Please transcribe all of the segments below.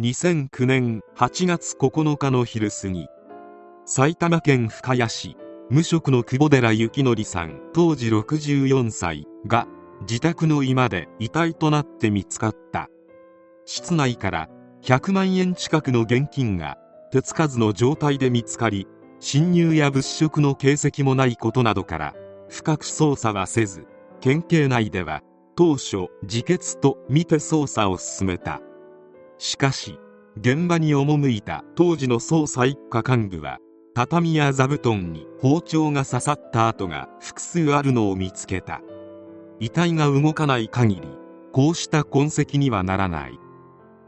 2009年8月9日の昼過ぎ埼玉県深谷市無職の久保寺幸則さん当時64歳が自宅の居間で遺体となって見つかった。室内から100万円近くの現金が手つかずの状態で見つかり侵入や物色の形跡もないことなどから深く捜査はせず県警内では当初自決と見て捜査を進めた。しかし現場に赴いた当時の捜査一課幹部は畳や座布団に包丁が刺さった跡が複数あるのを見つけた。遺体が動かない限りこうした痕跡にはならない。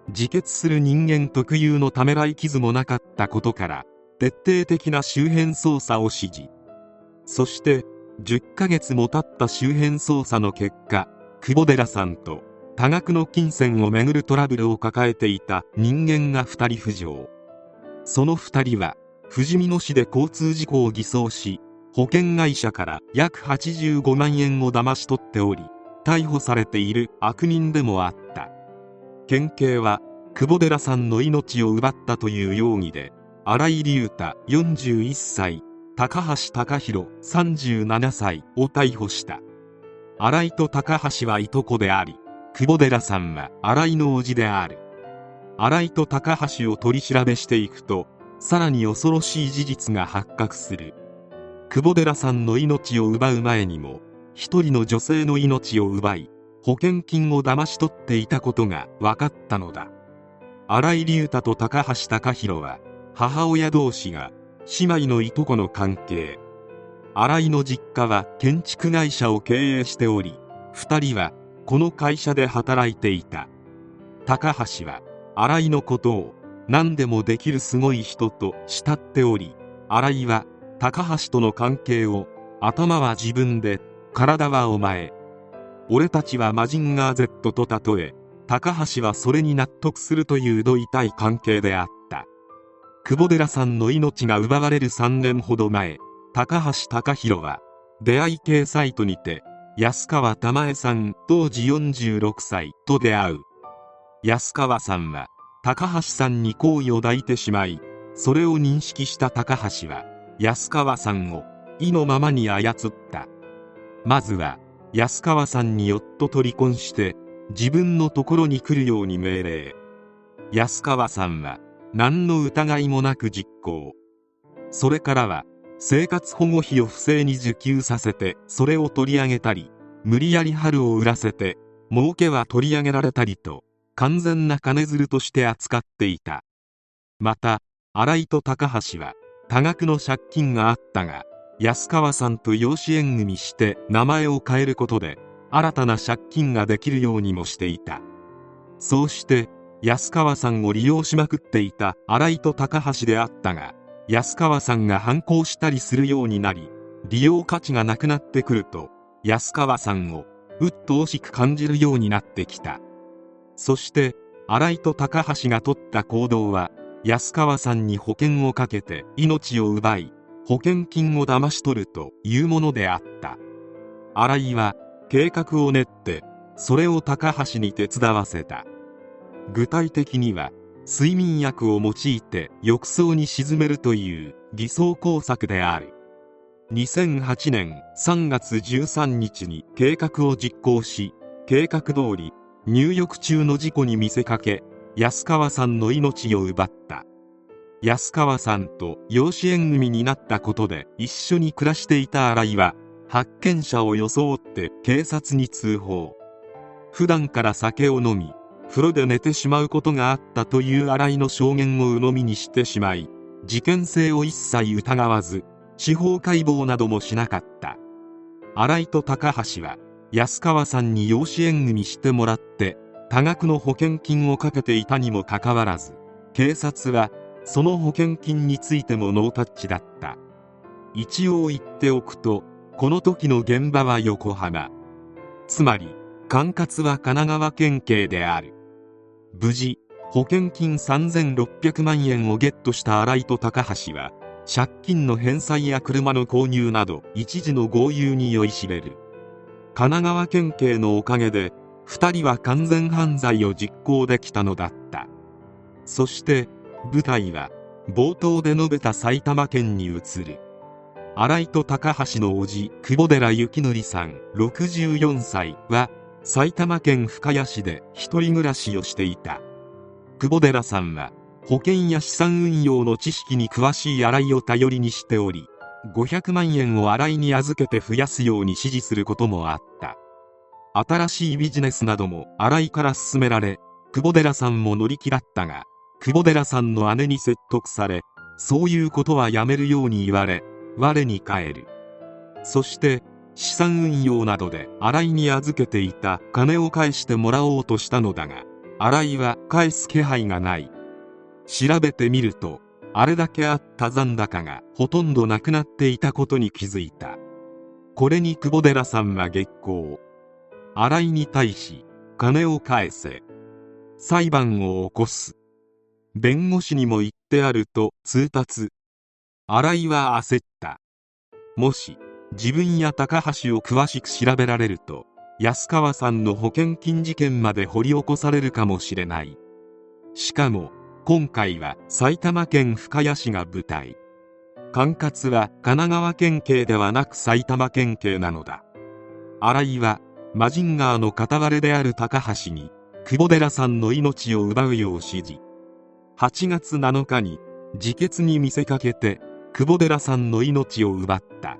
自決する人間特有のためらい傷もなかったことから徹底的な周辺捜査を指示。そして10ヶ月も経った周辺捜査の結果久保寺さんと多額の金銭をめぐるトラブルを抱えていた人間が2人浮上。その2人は富士見野市で交通事故を偽装し保険会社から約85万円を騙し取っており逮捕されている悪人でもあった。県警は久保寺さんの命を奪ったという容疑で新井隆太41歳高橋隆弘37歳を逮捕した。新井と高橋はいとこであり久保寺さんは新井の叔父である。新井と高橋を取り調べしていくとさらに恐ろしい事実が発覚する。久保寺さんの命を奪う前にも一人の女性の命を奪い保険金を騙し取っていたことが分かったのだ。新井隆太と高橋隆弘は母親同士が姉妹のいとこの関係。新井の実家は建築会社を経営しており2人はこの会社で働いていた。高橋は新井のことを何でもできるすごい人と慕っており新井は高橋との関係を頭は自分で体はお前。俺たちはマジンガー Z と例え高橋はそれに納得するというど痛い関係であった。久保寺さんの命が奪われる3年ほど前高橋隆弘は出会い系サイトにて安川玉江さん当時46歳と出会う。安川さんは高橋さんに好意を抱いてしまいそれを認識した高橋は安川さんを意のままに操った。まずは安川さんに夫と離婚して自分のところに来るように命令。安川さんは何の疑いもなく実行。それからは生活保護費を不正に受給させてそれを取り上げたり無理やり春を売らせて儲けは取り上げられたりと完全な金づるとして扱っていた。また新井と高橋は多額の借金があったが安川さんと養子縁組して名前を変えることで新たな借金ができるようにもしていた。そうして安川さんを利用しまくっていた新井と高橋であったが安川さんが反抗したりするようになり利用価値がなくなってくると安川さんを鬱陶しく感じるようになってきた。そして新井と高橋が取った行動は安川さんに保険をかけて命を奪い保険金を騙し取るというものであった。新井は計画を練ってそれを高橋に手伝わせた。具体的には睡眠薬を用いて浴槽に沈めるという偽装工作である。2008年3月13日に計画を実行し計画通り入浴中の事故に見せかけ安川さんの命を奪った。安川さんと養子縁組になったことで一緒に暮らしていた新井は発見者を装って警察に通報。普段から酒を飲み風呂で寝てしまうことがあったという新井の証言を鵜呑みにしてしまい事件性を一切疑わず司法解剖などもしなかった。新井と高橋は安川さんに養子縁組してもらって多額の保険金をかけていたにもかかわらず警察はその保険金についてもノータッチだった。一応言っておくとこの時の現場は横浜。つまり管轄は神奈川県警である。無事保険金3600万円をゲットした新井と高橋は借金の返済や車の購入など一時の豪遊に酔いしれる。神奈川県警のおかげで2人は完全犯罪を実行できたのだった。そして舞台は冒頭で述べた埼玉県に移る。新井と高橋の叔父久保寺幸則さん64歳は埼玉県深谷市で一人暮らしをしていた。久保寺さんは保険や資産運用の知識に詳しい新井を頼りにしており500万円を新井に預けて増やすように指示することもあった。新しいビジネスなども新井から勧められ久保寺さんも乗り気だったが久保寺さんの姉に説得されそういうことはやめるように言われ我に返る。そして資産運用などで新井に預けていた金を返してもらおうとしたのだが新井は返す気配がない。調べてみるとあれだけあった残高がほとんどなくなっていたことに気づいた。これに久保寺さんは激高。新井に対し金を返せ。裁判を起こす。弁護士にも言ってあると通達。新井は焦った。もし自分や高橋を詳しく調べられると安川さんの保険金事件まで掘り起こされるかもしれない。しかも今回は埼玉県深谷市が舞台。管轄は神奈川県警ではなく埼玉県警なのだ。新井はマジンガーの片割れである高橋に久保寺さんの命を奪うよう指示。8月7日に自決に見せかけて久保寺さんの命を奪った。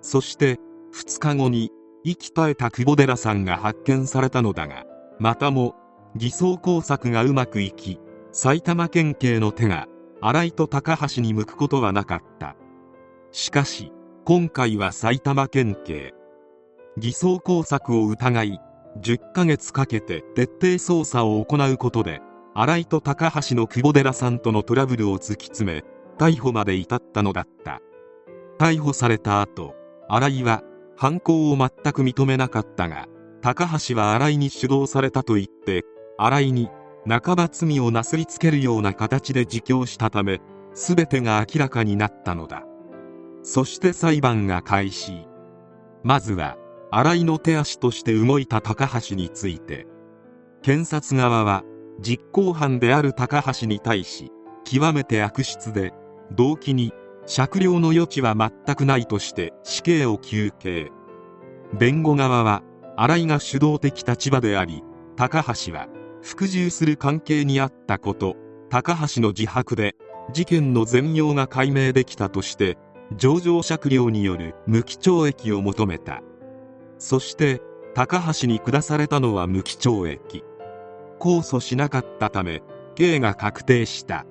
そして2日後に息絶えた久保寺さんが発見されたのだがまたも偽装工作がうまくいき埼玉県警の手が新井と高橋に向くことはなかった。しかし今回は埼玉県警偽装工作を疑い10ヶ月かけて徹底捜査を行うことで新井と高橋の久保寺さんとのトラブルを突き詰め逮捕まで至ったのだった。逮捕された後新井は犯行を全く認めなかったが高橋は新井に主導されたと言って新井に半ば罪をなすりつけるような形で自供したため全てが明らかになったのだ。そして裁判が開始。まずは新井の手足として動いた高橋について。検察側は実行犯である高橋に対し極めて悪質で動機に酌量の余地は全くないとして死刑を求刑弁護側は新井が主導的立場であり高橋は服従する関係にあったこと高橋の自白で事件の全容が解明できたとして情状酌量による無期懲役を求めたそして高橋に下されたのは無期懲役控訴しなかったため刑が確定した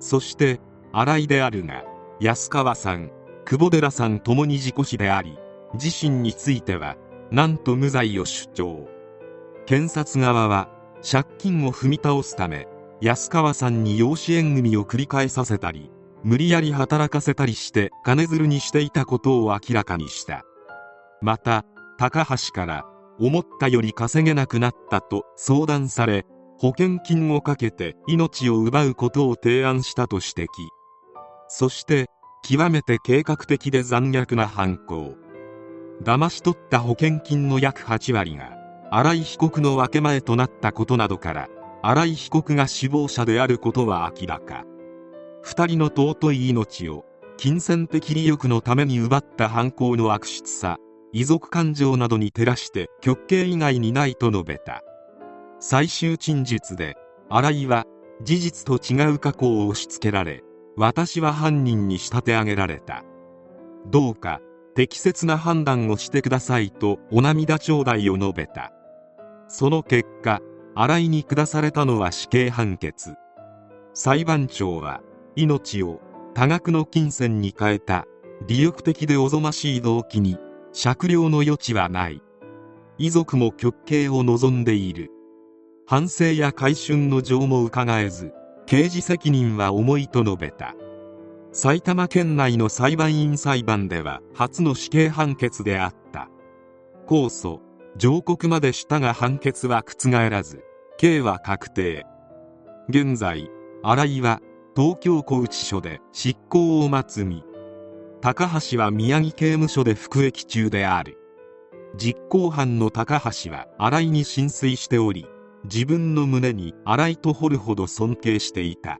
そして新井であるが安川さん久保寺さんともに事故死であり自身についてはなんと無罪を主張。検察側は借金を踏み倒すため安川さんに養子縁組を繰り返させたり無理やり働かせたりして金づるにしていたことを明らかにした。また高橋から思ったより稼げなくなったと相談され保険金をかけて命を奪うことを提案したと指摘。そして極めて計画的で残虐な犯行。騙し取った保険金の約8割が新井被告の分け前となったことなどから新井被告が首謀者であることは明らか。2人の尊い命を金銭的利欲のために奪った犯行の悪質さ遺族感情などに照らして極刑以外にないと述べた。最終陳述で新井は事実と違う過去を押し付けられ私は犯人に仕立て上げられた。どうか適切な判断をしてくださいとお涙頂戴を述べた。その結果新井に下されたのは死刑判決。裁判長は命を多額の金銭に変えた利欲的でおぞましい動機に酌量の余地はない。遺族も極刑を望んでいる。反省や改春の情も伺えず刑事責任は重いと述べた。埼玉県内の裁判員裁判では初の死刑判決であった。控訴。上告までしたが判決は覆らず。刑は確定。現在新井は東京拘置所で執行を待つ身。高橋は宮城刑務所で服役中である。実行犯の高橋は新井に浸水しており自分の胸に新井と掘るほど尊敬していた。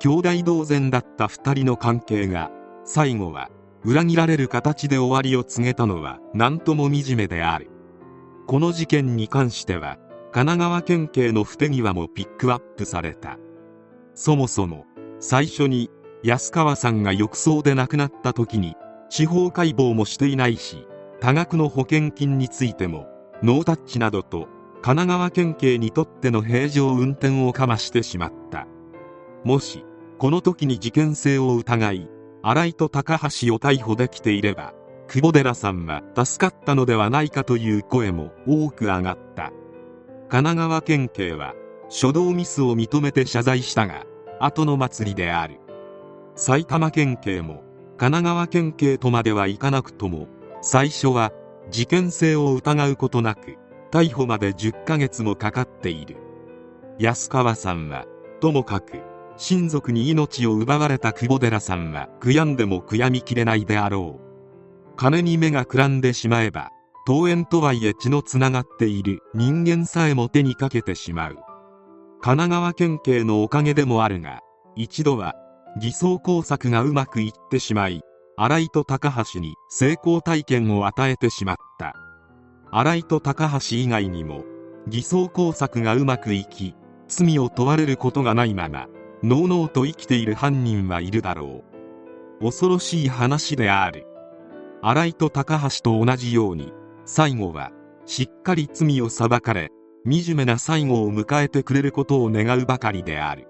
兄弟同然だった2人の関係が最後は裏切られる形で終わりを告げたのは何とも惨めである。この事件に関しては神奈川県警の不手際もピックアップされた。そもそも最初に安川さんが浴槽で亡くなった時に司法解剖もしていないし多額の保険金についてもノータッチなどと神奈川県警にとっての平常運転をかましてしまった。もしこの時に事件性を疑い新井と高橋を逮捕できていれば久保寺さんは助かったのではないかという声も多く上がった。神奈川県警は初動ミスを認めて謝罪したが後の祭りである。埼玉県警も神奈川県警とまではいかなくとも最初は事件性を疑うことなく逮捕まで10ヶ月もかかっている。安川さんはともかく親族に命を奪われた久保寺さんは悔やんでも悔やみきれないであろう。金に目がくらんでしまえば桃園とはいえ血のつながっている人間さえも手にかけてしまう。神奈川県警のおかげでもあるが一度は偽装工作がうまくいってしまい新井と高橋に成功体験を与えてしまった。新井と高橋以外にも偽装工作がうまくいき罪を問われることがないままのうのうと生きている犯人はいるだろう。恐ろしい話である。新井と高橋と同じように最後はしっかり罪を裁かれ惨めな最後を迎えてくれることを願うばかりである。